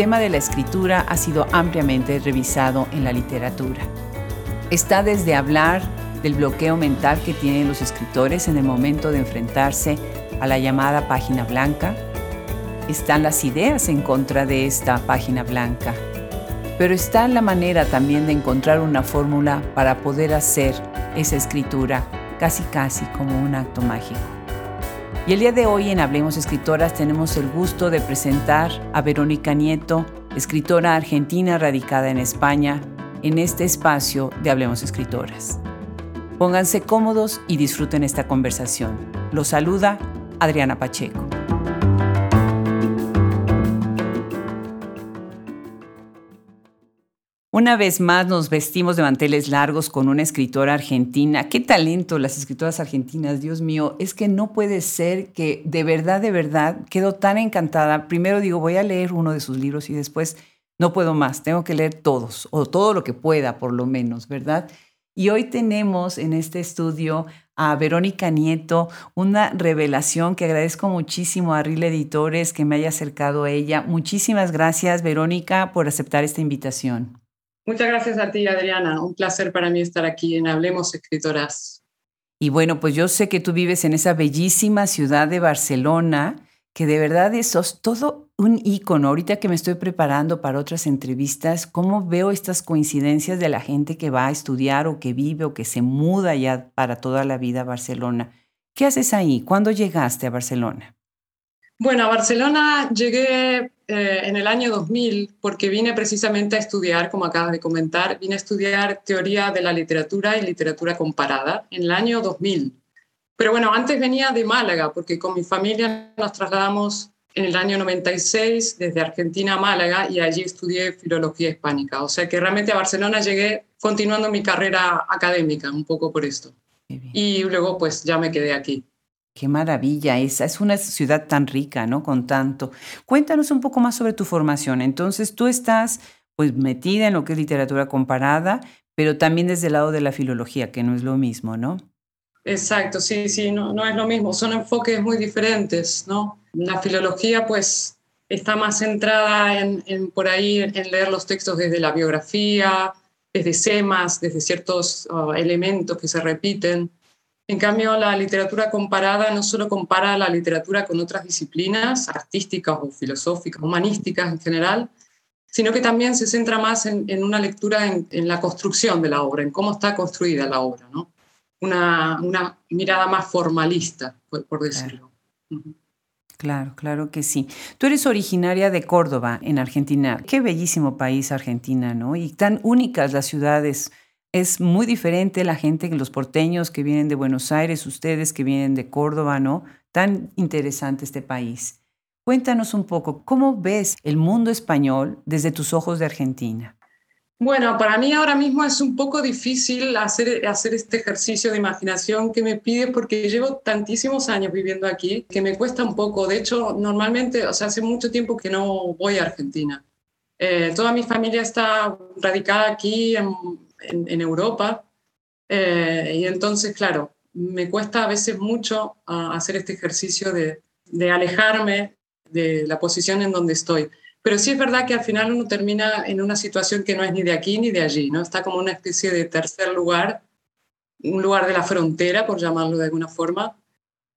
tema de la escritura ha sido ampliamente revisado en la literatura. Está desde hablar del bloqueo mental que tienen los escritores en el momento de enfrentarse a la llamada página blanca. Están las ideas en contra de esta página blanca. Pero está la manera también de encontrar una fórmula para poder hacer esa escritura casi casi como un acto mágico. Y el día de hoy en Hablemos Escritoras tenemos el gusto de presentar a Verónica Nieto, escritora argentina radicada en España, en este espacio de Hablemos Escritoras. Pónganse cómodos y disfruten esta conversación. Los saluda Adriana Pacheco. Una vez más nos vestimos de manteles largos con una escritora argentina. Qué talento las escritoras argentinas, Dios mío. Es que no puede ser que de verdad, de verdad, quedo tan encantada. Primero digo, voy a leer uno de sus libros y después no puedo más, tengo que leer todos o todo lo que pueda por lo menos, ¿verdad? Y hoy tenemos en este estudio a Verónica Nieto, una revelación que agradezco muchísimo a Ril Editores que me haya acercado a ella. Muchísimas gracias, Verónica, por aceptar esta invitación. Muchas gracias a ti, Adriana. Un placer para mí estar aquí en Hablemos Escritoras. Y bueno, pues yo sé que tú vives en esa bellísima ciudad de Barcelona, que de verdad es todo un ícono. Ahorita que me estoy preparando para otras entrevistas, ¿cómo veo estas coincidencias de la gente que va a estudiar o que vive o que se muda ya para toda la vida a Barcelona? ¿Qué haces ahí? ¿Cuándo llegaste a Barcelona? Bueno, a Barcelona llegué eh, en el año 2000 porque vine precisamente a estudiar, como acabas de comentar, vine a estudiar teoría de la literatura y literatura comparada en el año 2000. Pero bueno, antes venía de Málaga porque con mi familia nos trasladamos en el año 96 desde Argentina a Málaga y allí estudié filología hispánica. O sea que realmente a Barcelona llegué continuando mi carrera académica, un poco por esto. Y luego pues ya me quedé aquí. Qué maravilla esa. Es una ciudad tan rica, ¿no? Con tanto. Cuéntanos un poco más sobre tu formación. Entonces, tú estás pues metida en lo que es literatura comparada, pero también desde el lado de la filología, que no es lo mismo, ¿no? Exacto, sí, sí, no, no es lo mismo. Son enfoques muy diferentes, ¿no? La filología, pues, está más centrada en, por ahí, en leer los textos desde la biografía, desde semas, desde ciertos uh, elementos que se repiten. En cambio, la literatura comparada no solo compara la literatura con otras disciplinas artísticas o filosóficas, humanísticas en general, sino que también se centra más en, una lectura en, la construcción de la obra, en cómo está construida la obra, ¿no? una, una mirada más formalista, por, decirlo. Claro. Claro, que sí. Tú eres originaria de Córdoba, en Argentina. Qué bellísimo país Argentina, ¿no? Y tan únicas las ciudades es muy diferente la gente, los porteños que vienen de Buenos Aires, ustedes que vienen de Córdoba, ¿no? Tan interesante este país. Cuéntanos un poco, ¿cómo ves el mundo español desde tus ojos de Argentina? Bueno, para mí ahora mismo es un poco difícil hacer, hacer este ejercicio de imaginación que me pide porque llevo tantísimos años viviendo aquí que me cuesta un poco. De hecho, normalmente, o sea, hace mucho tiempo que no voy a Argentina. Eh, toda mi familia está radicada aquí en, en, Europa. Eh, y entonces, claro, me cuesta a veces mucho ah, hacer este ejercicio de, de, alejarme de la posición en donde estoy. Pero sí es verdad que al final uno termina en una situación que no es ni de aquí ni de allí, ¿no? Está como una especie de tercer lugar, un lugar de la frontera, por llamarlo de alguna forma.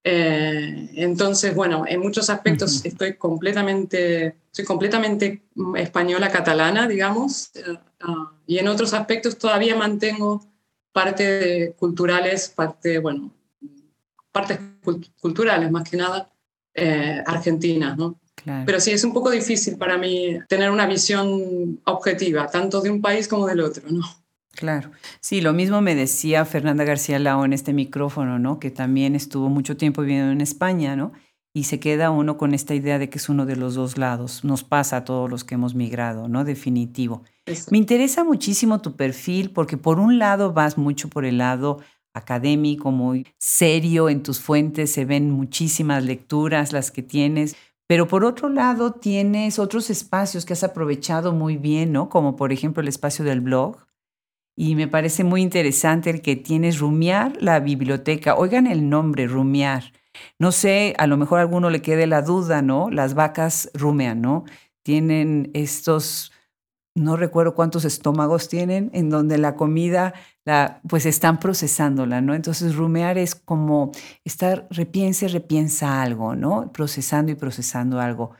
Eh, entonces, bueno, en muchos aspectos estoy completamente, soy completamente española catalana, digamos. Ah, y en otros aspectos todavía mantengo partes culturales, parte, bueno, partes culturales más que nada eh, argentinas, ¿no? Pero sí, es un poco difícil para mí tener una visión objetiva, tanto de un país como del otro, ¿no? Claro. Sí, lo mismo me decía Fernanda García Lao en este micrófono, ¿no? Que también estuvo mucho tiempo viviendo en España, ¿no? Y se queda uno con esta idea de que es uno de los dos lados. Nos pasa a todos los que hemos migrado, ¿no? Definitivo. Me interesa muchísimo tu perfil porque por un lado vas mucho por el lado académico, muy serio, en tus fuentes se ven muchísimas lecturas las que tienes, pero por otro lado tienes otros espacios que has aprovechado muy bien, ¿no? Como por ejemplo el espacio del blog. Y me parece muy interesante el que tienes Rumiar la biblioteca. Oigan el nombre, Rumiar. No sé, a lo mejor a alguno le quede la duda, ¿no? Las vacas rumean, ¿no? tienen estos, no recuerdo cuántos estómagos tienen, en donde la comida, la, pues están procesándola, ¿no? Entonces rumear es como estar, repiensa y repiensa algo, ¿no? Procesando y procesando algo.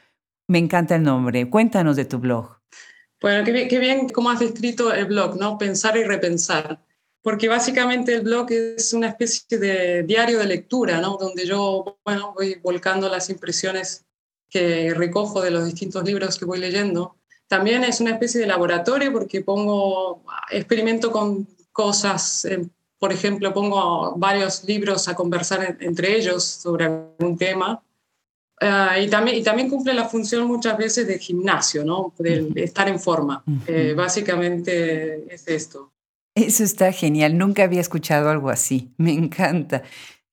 Me encanta el nombre. Cuéntanos de tu blog. Bueno, qué bien, qué bien cómo has descrito el blog, ¿no? Pensar y repensar. Porque básicamente el blog es una especie de diario de lectura, ¿no? Donde yo, bueno, voy volcando las impresiones que recojo de los distintos libros que voy leyendo. También es una especie de laboratorio porque pongo, experimento con cosas, por ejemplo, pongo varios libros a conversar entre ellos sobre algún tema Ah, y, también, y también cumple la función muchas veces de gimnasio, ¿no? De, estar en forma. Eh, básicamente es esto. Eso está genial. Nunca había escuchado algo así. Me encanta.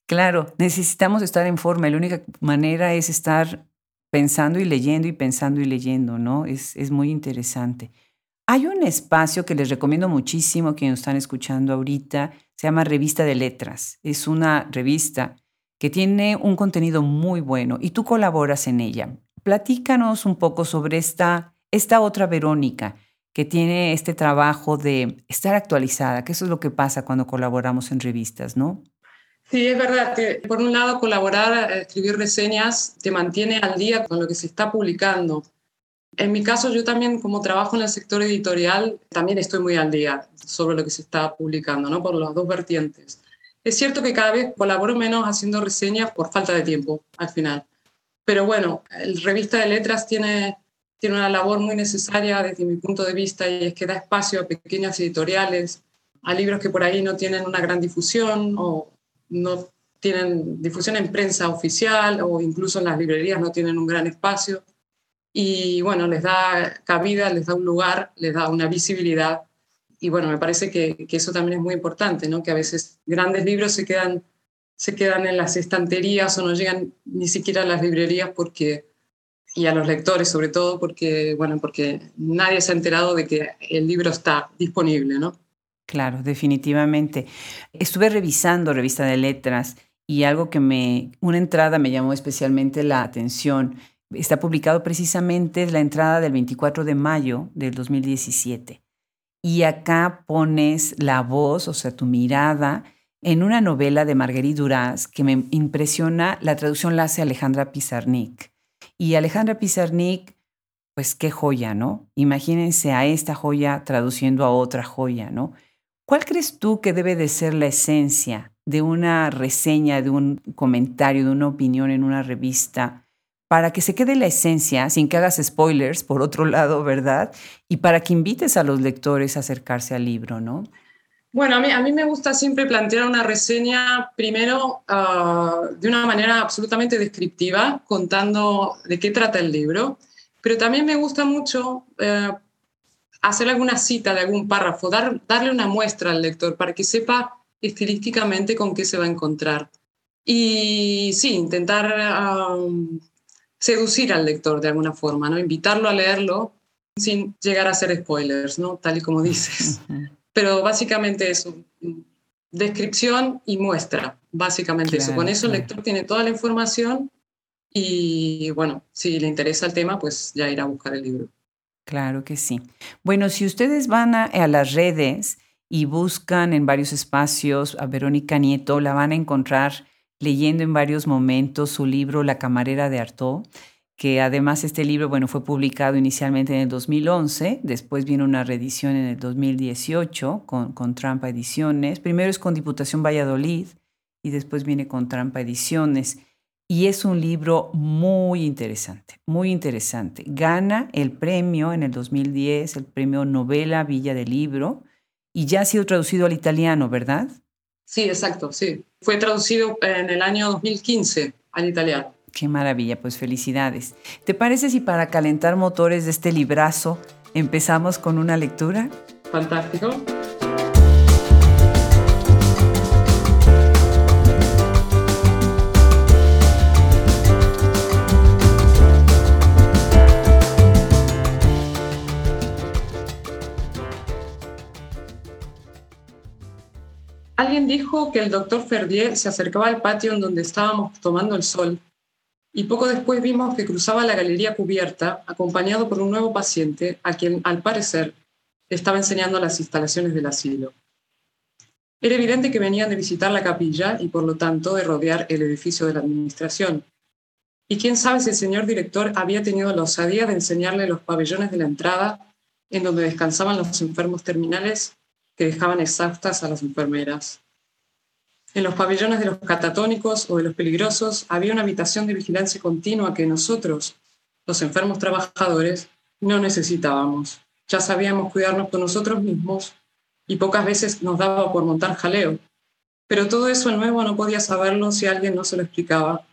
Claro, necesitamos estar en forma. La única manera es estar pensando y leyendo y pensando y leyendo, ¿no? Es, es muy interesante. Hay un espacio que les recomiendo muchísimo que nos están escuchando ahorita. Se llama Revista de Letras. Es una revista que tiene un contenido muy bueno y tú colaboras en ella. Platícanos un poco sobre esta, esta otra Verónica que tiene este trabajo de estar actualizada, que eso es lo que pasa cuando colaboramos en revistas, ¿no? Sí, es verdad que por un lado colaborar, escribir reseñas, te mantiene al día con lo que se está publicando. En mi caso, yo también como trabajo en el sector editorial, también estoy muy al día sobre lo que se está publicando, ¿no? Por las dos vertientes. Es cierto que cada vez colaboro menos haciendo reseñas por falta de tiempo al final. Pero bueno, el Revista de Letras tiene, tiene una labor muy necesaria desde mi punto de vista y es que da espacio a pequeñas editoriales, a libros que por ahí no tienen una gran difusión o no tienen difusión en prensa oficial o incluso en las librerías no tienen un gran espacio. Y bueno, les da cabida, les da un lugar, les da una visibilidad y bueno, me parece que, eso también es muy importante, ¿no? que a veces grandes libros se quedan, se quedan en las estanterías o no llegan ni siquiera a las librerías porque, y a los lectores sobre todo porque, bueno, porque nadie se ha enterado de que el libro está disponible. ¿no? Claro, definitivamente. Estuve revisando revista de letras y algo que me, una entrada me llamó especialmente la atención. Está publicado precisamente la entrada del 24 de mayo del 2017 y acá pones la voz, o sea, tu mirada, en una novela de Marguerite Duras que me impresiona, la traducción la hace Alejandra Pizarnik. Y Alejandra Pizarnik, pues qué joya, ¿no? Imagínense a esta joya traduciendo a otra joya, ¿no? ¿Cuál crees tú que debe de ser la esencia de una reseña, de un comentario, de una opinión en una revista para que se quede la esencia, sin que hagas spoilers, por otro lado, ¿verdad? Y para que invites a los lectores a acercarse al libro, ¿no? Bueno, a mí, a mí me gusta siempre plantear una reseña primero ah, de una manera absolutamente descriptiva, contando de qué trata el libro, pero también me gusta mucho eh, hacer alguna cita de algún párrafo, dar, darle una muestra al lector para que sepa estilísticamente con qué se va a encontrar. Y sí, intentar ah, seducir al lector de alguna forma, ¿no? Invitarlo a leerlo sin llegar a ser spoilers, ¿no? Tal y como dices. Pero básicamente eso, descripción y muestra, básicamente eso. Con eso el lector tiene toda la información y bueno, si le interesa el tema, pues ya irá a buscar el libro. Claro que sí. Bueno, si ustedes van a, a las redes y buscan en varios espacios a Verónica Nieto, la van a encontrar leyendo en varios momentos su libro La camarera de Artaud, que además este libro, bueno, fue publicado inicialmente en el 2011, después viene una reedición en el 2018 con, con Trampa Ediciones, primero es con Diputación Valladolid y después viene con Trampa Ediciones. Y es un libro muy interesante, muy interesante. Gana el premio en el 2010, el premio Novela Villa del Libro, y ya ha sido traducido al italiano, ¿verdad? Sí, exacto, sí. Fue traducido en el año 2015 al italiano. Qué maravilla, pues felicidades. ¿Te parece si para calentar motores de este librazo empezamos con una lectura? Fantástico. Que el doctor Ferdier se acercaba al patio en donde estábamos tomando el sol y poco después vimos que cruzaba la galería cubierta acompañado por un nuevo paciente a quien, al parecer, estaba enseñando las instalaciones del asilo. Era evidente que venían de visitar la capilla y, por lo tanto, de rodear el edificio de la administración. Y quién sabe si el señor director había tenido la osadía de enseñarle los pabellones de la entrada en donde descansaban los enfermos terminales que dejaban exhaustas a las enfermeras. En los pabellones de los catatónicos o de los peligrosos había una habitación de vigilancia continua que nosotros, los enfermos trabajadores, no necesitábamos. Ya sabíamos cuidarnos con nosotros mismos y pocas veces nos daba por montar jaleo. Pero todo eso nuevo no podía saberlo si alguien no se lo explicaba,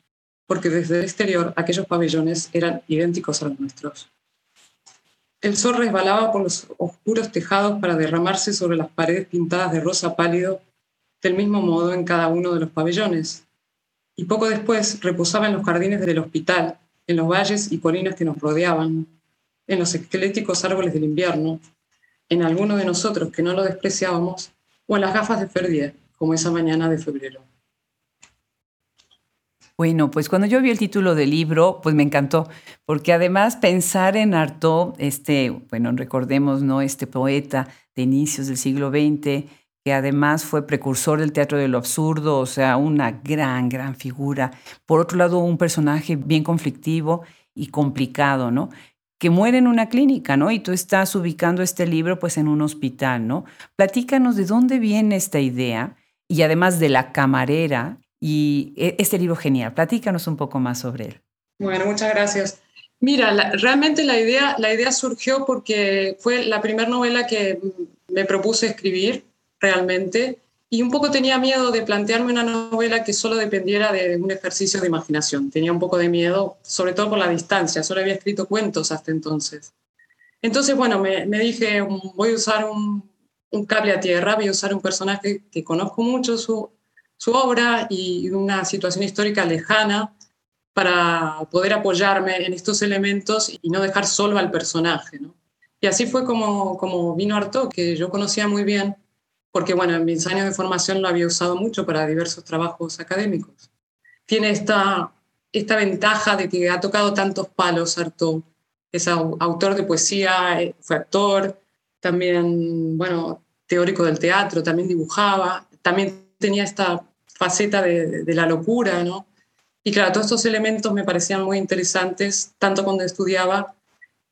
porque desde el exterior aquellos pabellones eran idénticos a los nuestros. El sol resbalaba por los oscuros tejados para derramarse sobre las paredes pintadas de rosa pálido del mismo modo en cada uno de los pabellones, y poco después reposaba en los jardines del hospital, en los valles y colinas que nos rodeaban, en los esqueléticos árboles del invierno, en alguno de nosotros que no lo despreciábamos, o en las gafas de Ferdier, como esa mañana de febrero. Bueno, pues cuando yo vi el título del libro, pues me encantó, porque además pensar en Artaud, este, bueno, recordemos, ¿no? Este poeta de inicios del siglo XX, que además fue precursor del teatro de lo absurdo, o sea, una gran, gran figura. Por otro lado, un personaje bien conflictivo y complicado, ¿no? Que muere en una clínica, ¿no? Y tú estás ubicando este libro pues en un hospital, ¿no? Platícanos de dónde viene esta idea y además de la camarera y e, este libro genial. Platícanos un poco más sobre él. Bueno, muchas gracias. Mira, realmente la idea, la idea surgió porque fue la primera novela que me propuse escribir realmente, y un poco tenía miedo de plantearme una novela que solo dependiera de un ejercicio de imaginación. Tenía un poco de miedo, sobre todo por la distancia, solo había escrito cuentos hasta entonces. Entonces, bueno, me, dije, voy a usar un, cable a tierra, voy a usar un personaje que conozco mucho su, su obra y una situación histórica lejana para poder apoyarme en estos elementos y no dejar solo al personaje. Y así fue como, como vino Artaud, que yo conocía muy bien porque bueno, en mis años de formación lo había usado mucho para diversos trabajos académicos. Tiene esta, esta ventaja de que ha tocado tantos palos, Artaud. Es autor de poesía, eh, fue actor, también, bueno, teórico del teatro, también dibujaba, también tenía esta faceta de, de la locura, ¿no? Y claro, todos estos elementos me parecían muy interesantes, tanto cuando estudiaba,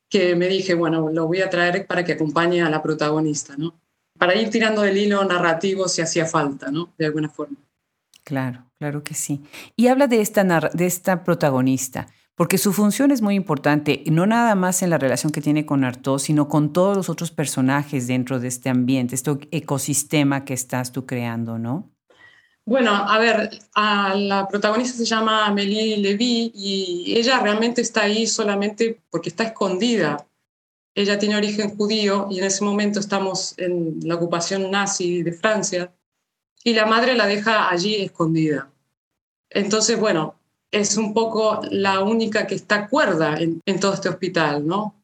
que me dije, bueno, lo voy a traer para que acompañe a la protagonista, ¿no? Para ir tirando del hilo narrativo si hacía falta, ¿no? De alguna forma. Claro, claro que sí. Y habla de esta, de esta protagonista, porque su función es muy importante, no nada más en la relación que tiene con Artaud, sino con todos los otros personajes dentro de este ambiente, este ecosistema que estás tú creando, ¿no? Bueno, a ver, a la protagonista se llama Amélie Levy y ella realmente está ahí solamente porque está escondida ella tiene origen judío y en ese momento estamos en la ocupación nazi de Francia y la madre la deja allí escondida. Entonces, bueno, es un poco la única que está cuerda en, todo este hospital, ¿no?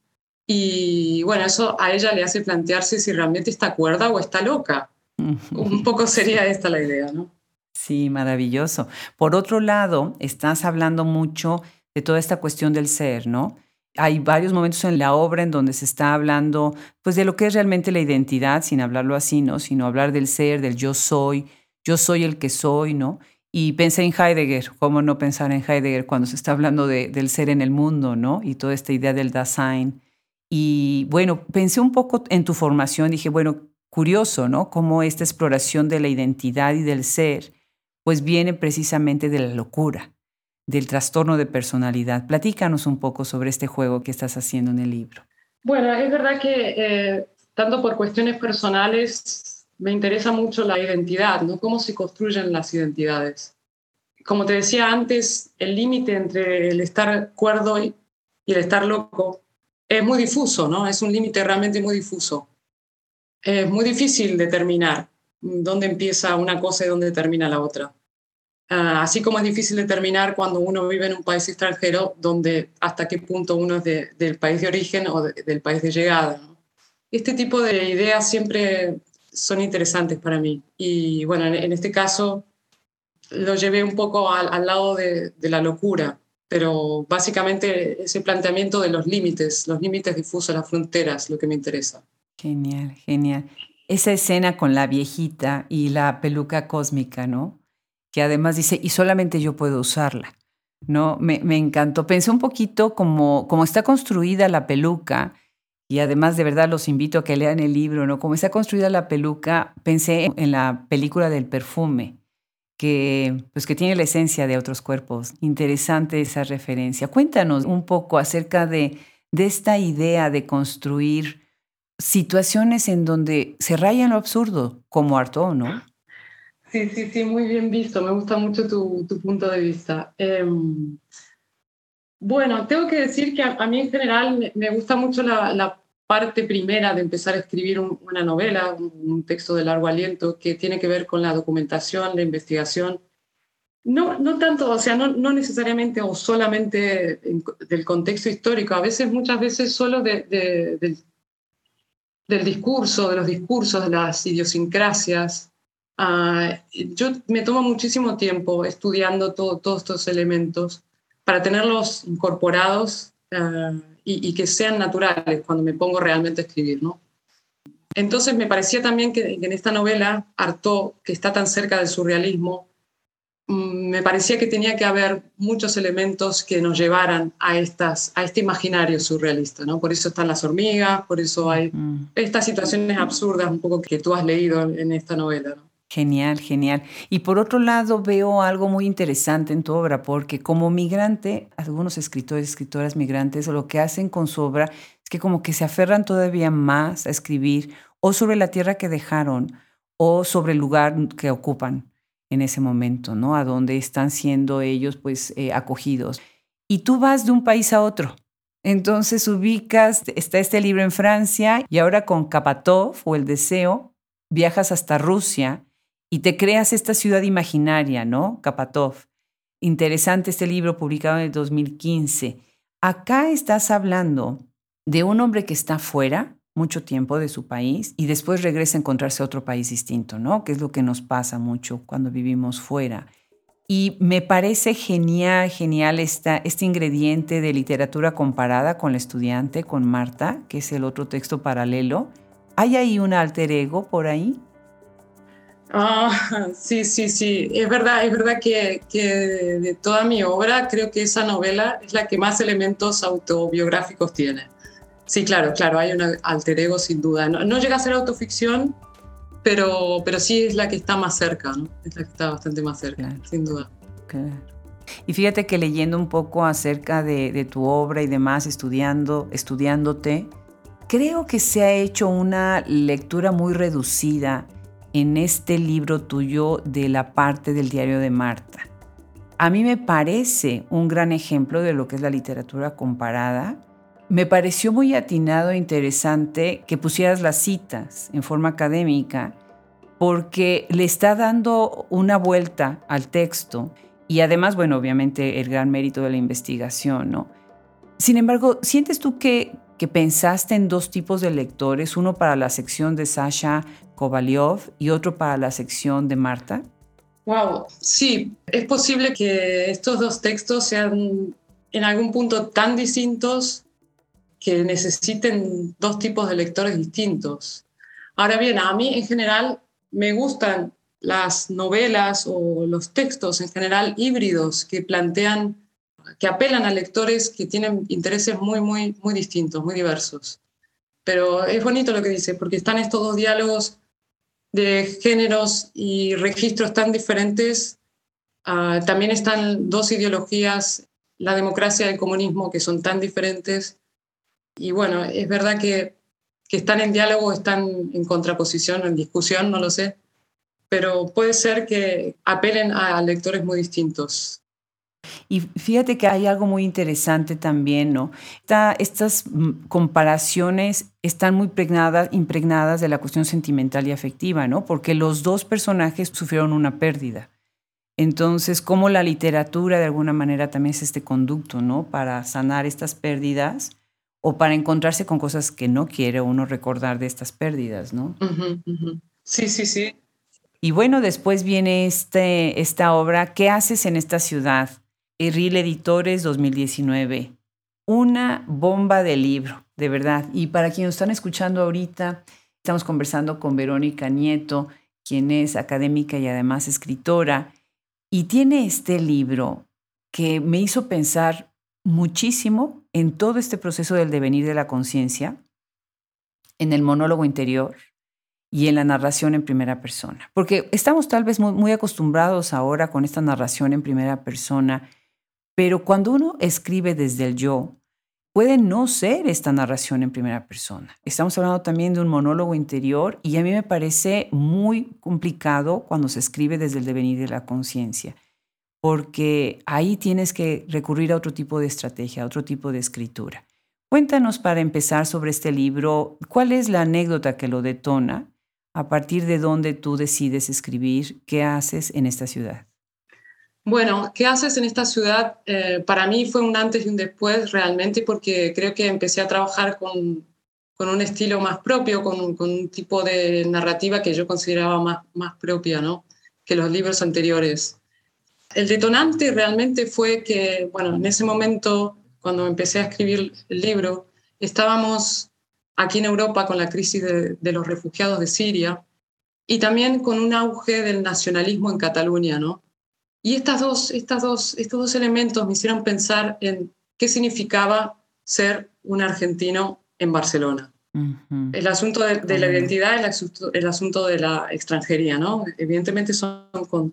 Y bueno, eso a ella le hace plantearse si realmente está cuerda o está loca. Un poco sería esta la idea, ¿no? Sí, maravilloso. Por otro lado, estás hablando mucho de toda esta cuestión del ser, ¿no? Hay varios momentos en la obra en donde se está hablando pues de lo que es realmente la identidad, sin hablarlo así, ¿no? Sino hablar del ser, del yo soy, yo soy el que soy, ¿no? Y pensé en Heidegger, ¿cómo no pensar en Heidegger cuando se está hablando de, del ser en el mundo, ¿no? Y toda esta idea del Dasein. Y bueno, pensé un poco en tu formación, dije, bueno, curioso, ¿no? Cómo esta exploración de la identidad y del ser, pues viene precisamente de la locura del trastorno de personalidad. Platícanos un poco sobre este juego que estás haciendo en el libro. Bueno, es verdad que eh, tanto por cuestiones personales me interesa mucho la identidad, ¿no? Cómo se construyen las identidades. Como te decía antes, el límite entre el estar cuerdo y el estar loco es muy difuso, ¿no? Es un límite realmente muy difuso. Es muy difícil determinar dónde empieza una cosa y dónde termina la otra. Ah, así como es difícil determinar cuando uno vive en un país extranjero, donde hasta qué punto uno es del país de origen o del país de llegada. Este tipo de ideas siempre son interesantes para mí. Y bueno, en, este caso lo llevé un poco al, lado de, la locura. pero básicamente ese planteamiento de los límites, los límites difusos, las fronteras, lo que me interesa. Genial, genial. Esa escena con la viejita y la peluca cósmica, ¿no? Que además dice, y solamente yo puedo usarla, ¿no? Me, me encantó. Pensé un poquito como, como está construida la peluca, y además de verdad los invito a que lean el libro, ¿no? Como está construida la peluca, pensé en la película del perfume, que, pues, que tiene la esencia de otros cuerpos. Interesante esa referencia. Cuéntanos un poco acerca de, de esta idea de construir situaciones en donde se raya lo absurdo, como Artaud, ¿no? Sí, sí, sí, muy bien visto. Me gusta mucho tu, tu punto de vista. Em, bueno, tengo que decir que a, mí en general me, gusta mucho la, la, parte primera de empezar a escribir una novela, un, texto de largo aliento que tiene que ver con la documentación, la investigación. No, no tanto, o sea, no, no necesariamente o solamente del contexto histórico, a veces, muchas veces solo de, del del discurso, de los discursos, de las idiosincrasias. Ah, yo me tomo muchísimo tiempo estudiando todos estos elementos para tenerlos incorporados ah, y, que sean naturales cuando me pongo realmente a escribir, ¿no? Entonces me parecía también que, en esta novela, Artaud, que está tan cerca del surrealismo, Mm, me parecía que tenía que haber muchos elementos que nos llevaran a, estas, a este imaginario surrealista, ¿no? Por eso están las hormigas, por eso hay estas situaciones absurdas un poco que tú has leído en esta novela, Genial, genial. Y por otro lado, veo algo muy interesante en tu obra, porque como migrante, algunos escritores escritoras migrantes lo que hacen con su obra es que como que se aferran todavía más a escribir o sobre la tierra que dejaron o sobre el lugar que ocupan en ese momento, ¿no? A donde están siendo ellos pues eh, acogidos. Y tú vas de un país a otro. Entonces ubicas, está este libro en Francia y ahora con Kapatov o El Deseo, viajas hasta Rusia y te creas esta ciudad imaginaria, ¿no? Kapatov. Interesante este libro publicado en el 2015. Acá estás hablando de un hombre que está fuera, mucho tiempo de su país y después regresa a encontrarse otro país distinto, ¿no? Que es lo que nos pasa mucho cuando vivimos fuera. Y me parece genial, genial esta, este ingrediente de literatura comparada con la estudiante, con Marta, que es el otro texto paralelo. ¿Hay ahí un alter ego por ahí? Ah, sí, sí, sí. Es verdad, es verdad que, que de toda mi obra creo que esa novela es la que más elementos autobiográficos tiene. Sí, claro, claro, hay un alter ego sin duda. No, llega a ser autoficción, pero, pero sí es la que está más cerca, ¿no? Es la que está bastante más cerca, sin duda. Claro. Y fíjate que leyendo un poco acerca de, tu obra y demás, estudiando, estudiándote, creo que se ha hecho una lectura muy reducida en este libro tuyo de la parte del diario de Marta. A mí me parece un gran ejemplo de lo que es la literatura comparada me pareció muy atinado e interesante que pusieras las citas en forma académica porque le está dando una vuelta al texto y además, bueno, obviamente el gran mérito de la investigación, ¿no? Sin embargo, ¿sientes tú que, que pensaste en dos tipos de lectores, uno para la sección de Sasha Kovalyov y otro para la sección de Marta? Wow, sí, es posible que estos dos textos sean en algún punto tan distintos que necesiten dos tipos de lectores distintos. Ahora bien, a mí en general me gustan las novelas o los textos en general híbridos que plantean, que apelan a lectores que tienen intereses muy, muy, muy distintos, muy diversos. Pero es bonito lo que dice, porque están estos dos diálogos de géneros y registros tan diferentes. Ah, también están dos ideologías, la democracia y el comunismo, que son tan diferentes y bueno, es verdad que, que están en diálogo, están en contraposición, en discusión, no lo sé, pero puede ser que apelen a lectores muy distintos. Y fíjate que hay algo muy interesante también, ¿no? estas mm, comparaciones están muy impregnadas, impregnadas de la cuestión sentimental y afectiva, ¿no? Porque los dos personajes sufrieron una pérdida. Entonces, cómo la literatura de alguna manera también es este conducto, ¿no? Para sanar estas pérdidas o para encontrarse con cosas que no quiere uno recordar de estas pérdidas, ¿no? Sí, sí, sí. Y bueno, después viene este, esta obra, ¿qué haces en esta ciudad? Erril Editores 2019. Una bomba de libro, de verdad. Y para quienes están escuchando ahorita, estamos conversando con Verónica Nieto, quien es académica y además escritora, y tiene este libro que me hizo pensar muchísimo en todo este proceso del devenir de la conciencia, en el monólogo interior y en la narración en primera persona. Porque estamos tal vez muy, acostumbrados ahora con esta narración en primera persona, pero cuando uno escribe desde el yo, puede no ser esta narración en primera persona. Estamos hablando también de un monólogo interior y a mí me parece muy complicado cuando se escribe desde el devenir de la conciencia porque ahí tienes que recurrir a otro tipo de estrategia, a otro tipo de escritura. Cuéntanos para empezar sobre este libro, ¿cuál es la anécdota que lo detona? A partir de dónde tú decides escribir, ¿qué haces en esta ciudad? Bueno, ¿qué haces en esta ciudad? Eh, para mí fue un antes y un después realmente porque creo que empecé a trabajar con, con un estilo más propio, con con un, tipo de narrativa que yo consideraba más, más propia ¿no? que los libros anteriores. El detonante realmente fue que, bueno, en ese momento, cuando empecé a escribir el libro, estábamos aquí en Europa con la crisis de, los refugiados de Siria y también con un auge del nacionalismo en Cataluña, ¿no? Y estas dos, estas dos, estos dos elementos me hicieron pensar en qué significaba ser un argentino en Barcelona. El asunto de, la identidad, el asunto, el asunto, de la extranjería, ¿no? Evidentemente son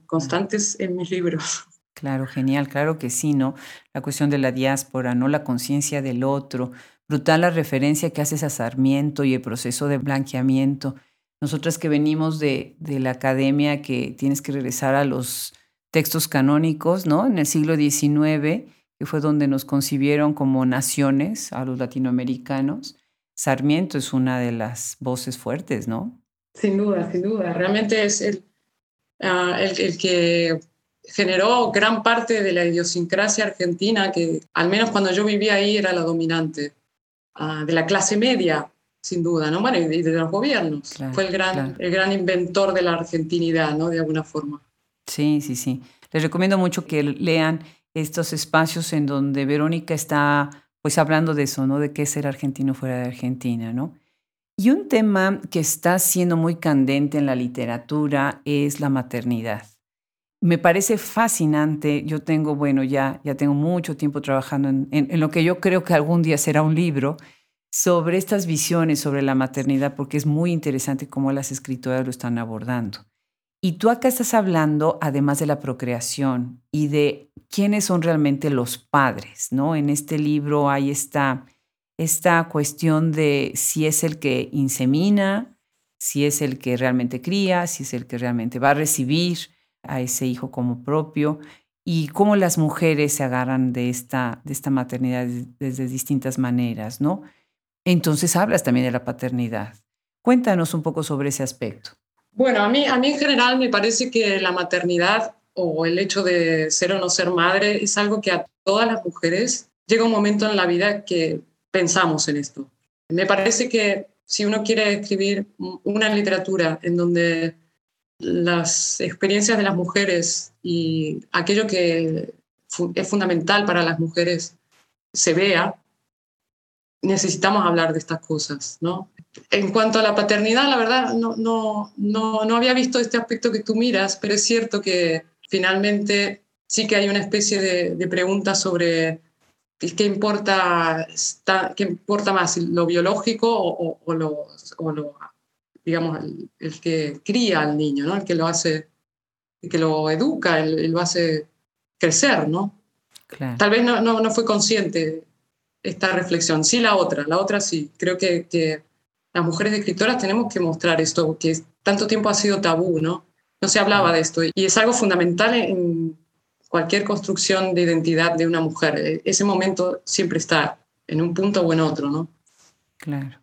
constantes en mis libros. Claro, genial, claro que sí, ¿no? La cuestión de la diáspora, ¿no? La conciencia del otro. Brutal la referencia que haces a Sarmiento y el proceso de blanqueamiento. Nosotras que venimos de, de la academia, que tienes que regresar a los textos canónicos, ¿no? En el siglo XIX, que fue donde nos concibieron como naciones a los latinoamericanos Sarmiento es una de las voces fuertes, ¿no? Sin duda, sin duda. Realmente es el, ah, el, que generó gran parte de la idiosincrasia argentina, que al menos cuando yo vivía ahí era la dominante, ah, de la clase media, sin duda, ¿no? Bueno, y de los gobiernos. Fue el gran, el gran inventor de la argentinidad, ¿no? De alguna forma. Sí, sí, sí. Les recomiendo mucho que lean estos espacios en donde Verónica está pues hablando de eso, ¿no? De qué ser argentino fuera de Argentina, ¿no? Y un tema que está siendo muy candente en la literatura es la maternidad. Me parece fascinante. Yo tengo, bueno, ya, ya tengo mucho tiempo trabajando en lo que yo creo que algún día será un libro sobre estas visiones sobre la maternidad, porque es muy interesante cómo las escritoras lo están abordando. Y tú acá estás hablando, además de la procreación y de quiénes son realmente los padres, ¿no? En este libro hay esta, esta cuestión de si es el que insemina, si es el que realmente cría, si es el que realmente va a recibir a ese hijo como propio y cómo las mujeres se agarran de esta, de esta maternidad desde distintas maneras, ¿no? Entonces hablas también de la paternidad. Cuéntanos un poco sobre ese aspecto. Bueno, a mí, a mí en general me parece que la maternidad o el hecho de ser o no ser madre es algo que a todas las mujeres llega un momento en la vida que pensamos en esto. Me parece que si uno quiere escribir una literatura en donde las experiencias de las mujeres y aquello que es fundamental para las mujeres se vea, necesitamos hablar de estas cosas, ¿no? En cuanto a la paternidad, la verdad, no, no, no, no había visto este aspecto que tú miras, pero es cierto que finalmente sí que hay una especie de, de pregunta sobre qué importa, qué importa más, lo biológico o, lo, o lo, digamos, el, que cría al niño, ¿no? el que lo hace, el que lo educa, el, lo hace crecer, ¿no? Tal vez no, no, no, fue consciente esta reflexión. Sí, la otra, la otra sí. Creo que, que las mujeres escritoras tenemos que mostrar esto, que tanto tiempo ha sido tabú, ¿no? No se hablaba de esto y es algo fundamental en cualquier construcción de identidad de una mujer. E, ese momento siempre está en un punto o en otro, ¿no? Claro.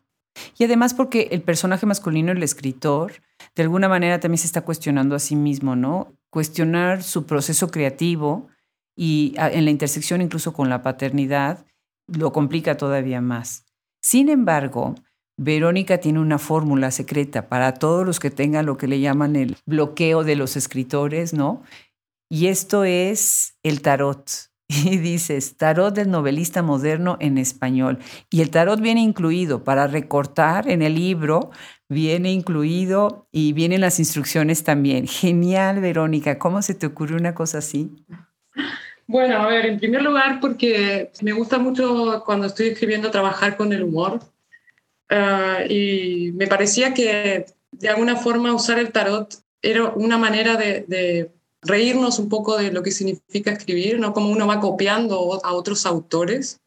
Y además porque el personaje masculino, el escritor, de alguna manera también se está cuestionando a sí mismo, ¿no? Cuestionar su proceso creativo y en la intersección incluso con la paternidad lo complica todavía más. Sin embargo, Verónica tiene una fórmula secreta para todos los que tengan lo que le llaman el bloqueo de los escritores, ¿no? Y esto es el tarot. y dices tarot del novelista moderno en español. Y el tarot viene incluido para recortar en el libro, viene incluido y vienen las instrucciones también. Genial, Verónica. ¿Cómo se te ocurrió una cosa así? Bueno, a ver, en primer lugar porque me gusta mucho cuando estoy escribiendo trabajar con el humor. Ah, y me parecía que de alguna forma usar el tarot era una manera de reírnos un poco de lo que significa escribir, ¿no? Como uno va copiando a otros autores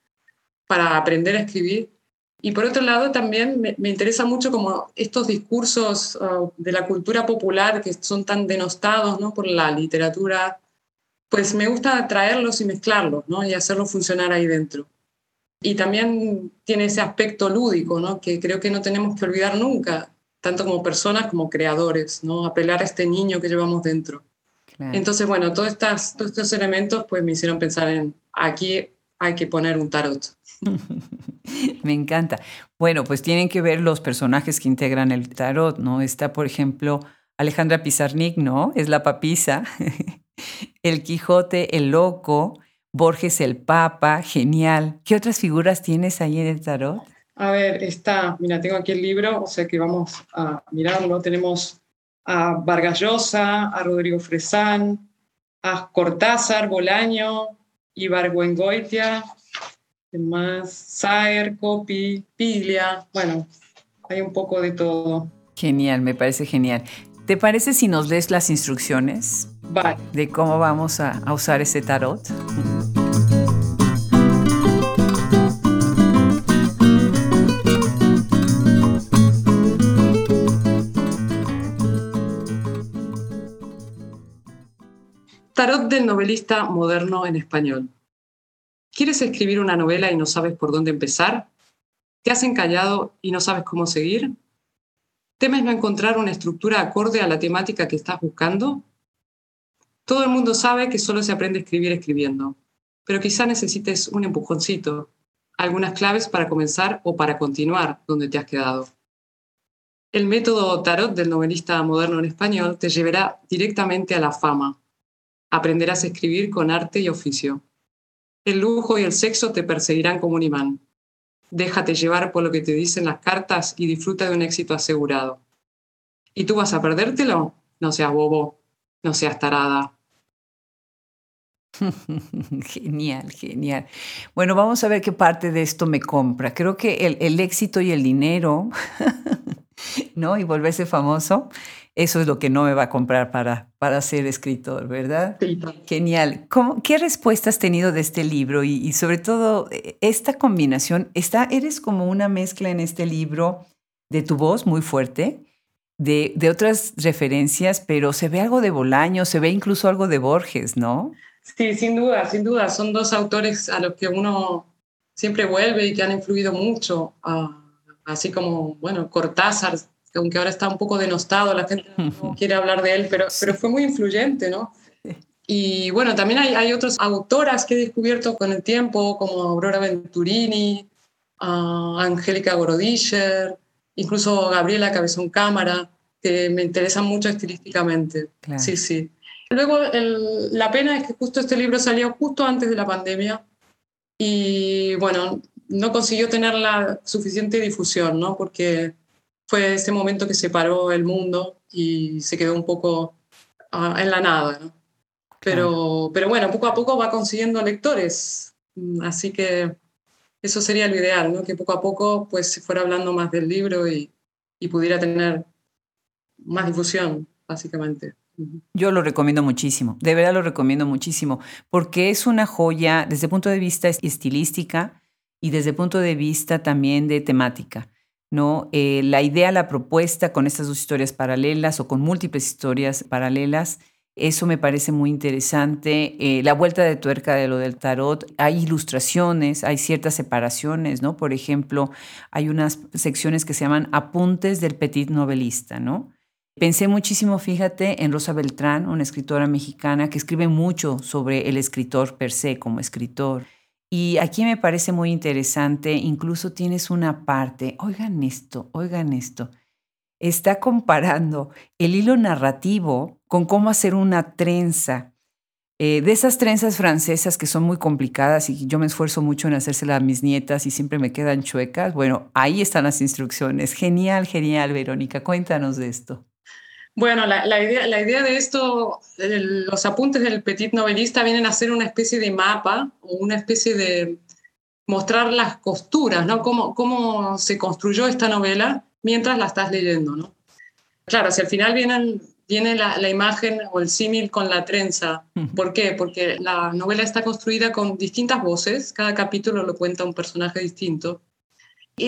para aprender a escribir. Y por otro lado, también me, interesa mucho como estos discursos uh, de la cultura popular que son tan denostados ¿no? por la literatura, pues me gusta traerlos y mezclarlos ¿no? y hacerlos funcionar ahí dentro. Y también tiene ese aspecto lúdico, ¿no? que creo que no tenemos que olvidar nunca, tanto como personas como creadores, ¿no? apelar a este niño que llevamos dentro. Entonces, bueno, todos, estas, todos estos elementos pues me hicieron pensar en aquí hay que poner un tarot. me encanta. Bueno, pues tienen que ver los personajes que integran el tarot, ¿no? Está, por ejemplo, Alejandra Pizarnik, ¿no? Es la papisa. el Quijote, el loco. Borges, el Papa. Genial. ¿Qué otras figuras tienes ahí en el tarot? A ver, está, mira, tengo aquí el libro, o sea que vamos a mirarlo. Tenemos a Vargas Llosa, a Rodrigo Fresán, a Cortázar, Bolaño, Ibargüengoitia, más, Saer, Copi, Piglia, bueno, hay un poco de todo. Genial, me parece genial. ¿Te parece si nos lees las instrucciones de cómo vamos a, a usar ese tarot? Tarot del novelista moderno en español. ¿Quieres escribir una novela y no sabes por dónde empezar? ¿Te has encallado y no sabes cómo seguir? ¿Temes no encontrar una estructura acorde a la temática que estás buscando? Todo el mundo sabe que solo se aprende a escribir escribiendo, pero quizá necesites un empujoncito, algunas claves para comenzar o para continuar donde te has quedado. El método tarot del novelista moderno en español te llevará directamente a la fama, aprenderás a escribir con arte y oficio. El lujo y el sexo te perseguirán como un imán. Déjate llevar por lo que te dicen las cartas y disfruta de un éxito asegurado. ¿Y tú vas a perdértelo? No seas bobo, no seas tarada. genial, genial. Bueno, vamos a ver qué parte de esto me compra. Creo que el, el éxito y el dinero, ¿no? Y volverse famoso eso es lo que no me va a comprar para, para ser escritor, ¿verdad? Genial. ¿Qué respuesta has tenido de este libro? Y, sobre todo, eh, esta combinación, está, eres como una mezcla en este libro de tu voz muy fuerte, de, de otras referencias, pero se ve algo de Bolaño, se ve incluso algo de Borges, ¿no? Sí, sin duda, sin duda. Son dos autores a los que uno siempre vuelve y que han influido mucho. Así como, bueno, Cortázar aunque ahora está un poco denostado, la gente no quiere hablar de él, pero, pero fue muy influyente, ¿no? Y bueno, también hay, hay otras autoras que he descubierto con el tiempo, como Aurora Venturini, uh, Angélica Gorodischer, incluso Gabriela Cabezón Cámara, que me interesan mucho estilísticamente. Sí, sí. Luego, la pena es que justo este libro salió justo antes de la pandemia y bueno, no consiguió tener la suficiente difusión, ¿no? Porque fue ese momento que se paró el mundo y se quedó un poco ah, en la nada. Pero, pero bueno, poco a poco va consiguiendo lectores, mm, así que eso sería lo ideal, ¿no? que poco a poco pues, se fuera hablando más del libro y, y pudiera tener más difusión, básicamente. Yo lo recomiendo muchísimo, de verdad lo recomiendo muchísimo, porque es una joya desde el punto de vista estilística y desde punto de vista también de temática. ¿no? Eh, la idea, la propuesta con estas dos historias paralelas o con múltiples historias paralelas, eso me parece muy interesante. Eh, la vuelta de tuerca de lo del tarot, hay ilustraciones, hay ciertas separaciones, ¿no? Por ejemplo, hay unas secciones que se llaman apuntes del petit novelista, ¿no? Pensé muchísimo, fíjate, en Rosa Beltrán, una escritora mexicana que escribe mucho sobre el escritor per se como escritor. Y aquí me parece muy interesante, incluso tienes una parte, oigan esto, oigan esto, está comparando el hilo narrativo con cómo hacer una trenza. Eh, de esas trenzas francesas que son muy complicadas y yo me esfuerzo mucho en hacérselas a mis nietas y siempre me quedan chuecas, bueno, ahí están las instrucciones. Genial, genial, Verónica. Cuéntanos de esto. Bueno, la, idea, la idea de esto, los apuntes del petit novelista vienen a ser una especie de mapa o una especie de mostrar las costuras, ¿no? Cómo, cómo se construyó esta novela mientras la estás leyendo, ¿no? Claro, si al final vienen, viene la, la imagen o el símil con la trenza. ¿Por qué? Porque la novela está construida con distintas voces, cada capítulo lo cuenta un personaje distinto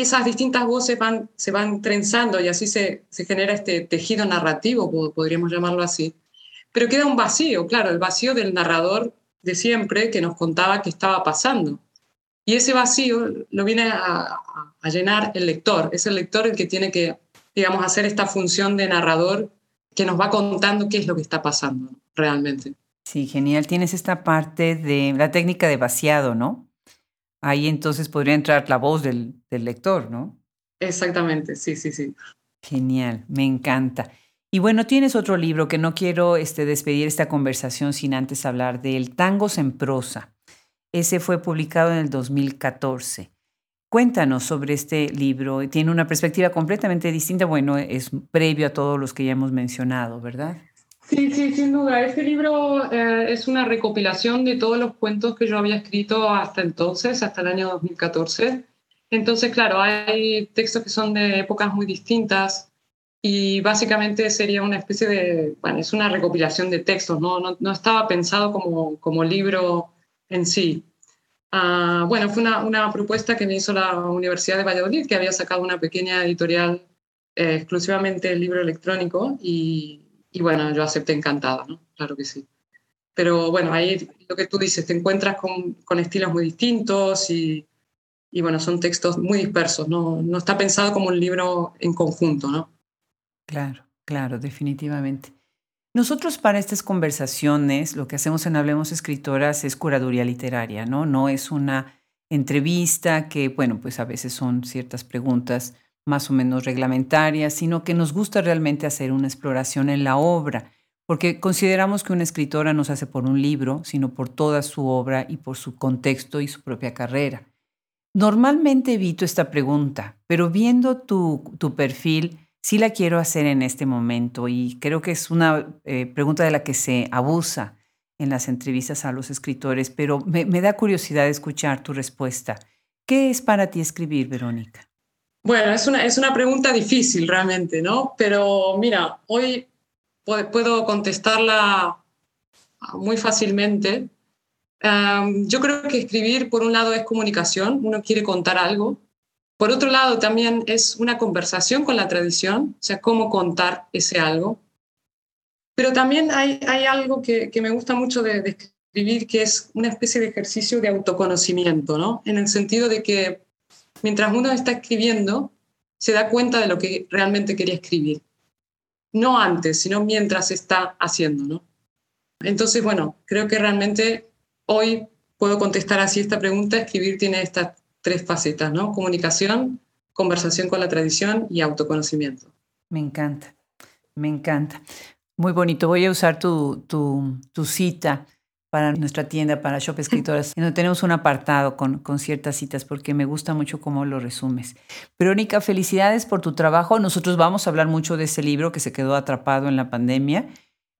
esas distintas voces se van trenzando y así se, se genera este tejido narrativo, podríamos llamarlo así. Pero queda un vacío, claro, el vacío del narrador de siempre que nos contaba qué estaba pasando. Y ese vacío lo viene a, a, llenar el lector. Es el lector el que tiene que, digamos, hacer esta función de narrador que nos va contando qué es lo que está pasando realmente. Sí, genial. Tienes esta parte de la técnica de vaciado, ¿no? Ahí entonces podría entrar la voz del, lector, ¿no? Exactamente, sí, sí, sí. Genial, me encanta. Y bueno, tienes otro libro que no quiero este, despedir esta conversación sin antes hablar de El Tangos en Prosa. Ese fue publicado en el 2014. Cuéntanos sobre este libro. Tiene una perspectiva completamente distinta. Bueno, es previo a todos los que ya hemos mencionado, ¿verdad? Sí, sí, sin duda. Este libro eh, es una recopilación de todos los cuentos que yo había escrito hasta entonces, hasta el año 2014. Entonces, claro, hay textos que son de épocas muy distintas y básicamente sería una especie de, bueno, es una recopilación de textos, no, no, no estaba pensado como, como libro en sí. Uh, bueno, fue una, una, propuesta que me hizo la Universidad de Valladolid, que había sacado una pequeña editorial eh, exclusivamente el libro electrónico y, y bueno, yo acepté encantada, ¿no? Claro que sí. Pero bueno, ahí lo que tú dices, te encuentras con, con estilos muy distintos y, y, bueno, son textos muy dispersos, ¿no? no está pensado como un libro en conjunto, ¿no? Claro, claro, definitivamente. Nosotros para estas conversaciones lo que hacemos en Hablemos Escritoras es curaduría literaria, ¿no? No es una entrevista que, bueno, pues a veces son ciertas preguntas más o menos reglamentarias, sino que nos gusta realmente hacer una exploración en la obra, porque consideramos que una escritora no se hace por un libro, sino por toda su obra y por su contexto y su propia carrera. Normalmente evito esta pregunta, pero viendo tu, tu perfil, sí la quiero hacer en este momento y creo que es una eh, pregunta de la que se abusa en las entrevistas a los escritores, pero me, me da curiosidad escuchar tu respuesta. ¿Qué es para ti escribir, Verónica? Bueno, es una, es una pregunta difícil realmente, ¿no? Pero mira, hoy puedo contestarla muy fácilmente. yo creo que escribir, por un lado, es comunicación, uno quiere contar algo. Por otro lado, también es una conversación con la tradición, o sea, cómo contar ese algo. Pero también hay, hay algo que, que, me gusta mucho de, de escribir, que es una especie de ejercicio de autoconocimiento, ¿no? En el sentido de que mientras uno está escribiendo, se da cuenta de lo que realmente quería escribir. No antes, sino mientras está haciendo, ¿no? Entonces, bueno, creo que realmente hoy puedo contestar así esta pregunta. Escribir tiene estas tres facetas, ¿no? Comunicación, conversación con la tradición y autoconocimiento. Me encanta, me encanta. Muy bonito. Voy a usar tu, tu, tu cita para nuestra tienda, para Shop Escritoras, donde tenemos un apartado con, con ciertas citas porque me gusta mucho cómo lo resumes. Verónica, felicidades por tu trabajo. Nosotros vamos a hablar mucho de ese libro que se quedó atrapado en la pandemia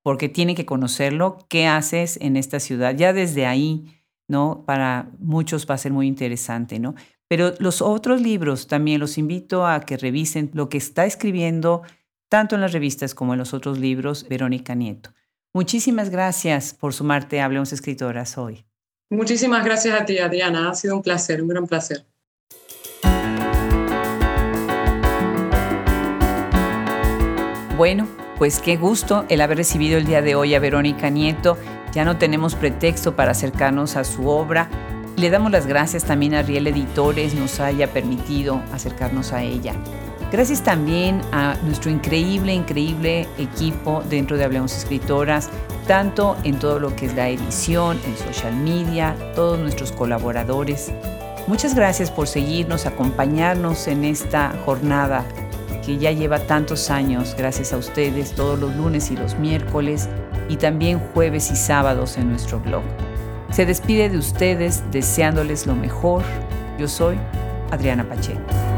porque tiene que conocerlo. ¿Qué haces en esta ciudad? Ya desde ahí, ¿no? Para muchos va a ser muy interesante, ¿no? Pero los otros libros también los invito a que revisen lo que está escribiendo tanto en las revistas como en los otros libros Verónica Nieto. Muchísimas gracias por sumarte a Hablemos Escritoras hoy. Muchísimas gracias a ti, Adriana. Ha sido un placer, un gran placer. Bueno, pues qué gusto el haber recibido el día de hoy a Verónica Nieto. Ya no tenemos pretexto para acercarnos a su obra. Le damos las gracias también a Riel Editores nos haya permitido acercarnos a ella. Gracias también a nuestro increíble, increíble equipo dentro de Hablemos Escritoras, tanto en todo lo que es la edición, en social media, todos nuestros colaboradores. Muchas gracias por seguirnos, acompañarnos en esta jornada que ya lleva tantos años, gracias a ustedes, todos los lunes y los miércoles. y también jueves y sábados en nuestro blog. Se despide de ustedes deseándoles lo mejor. Yo soy Adriana Pacheco.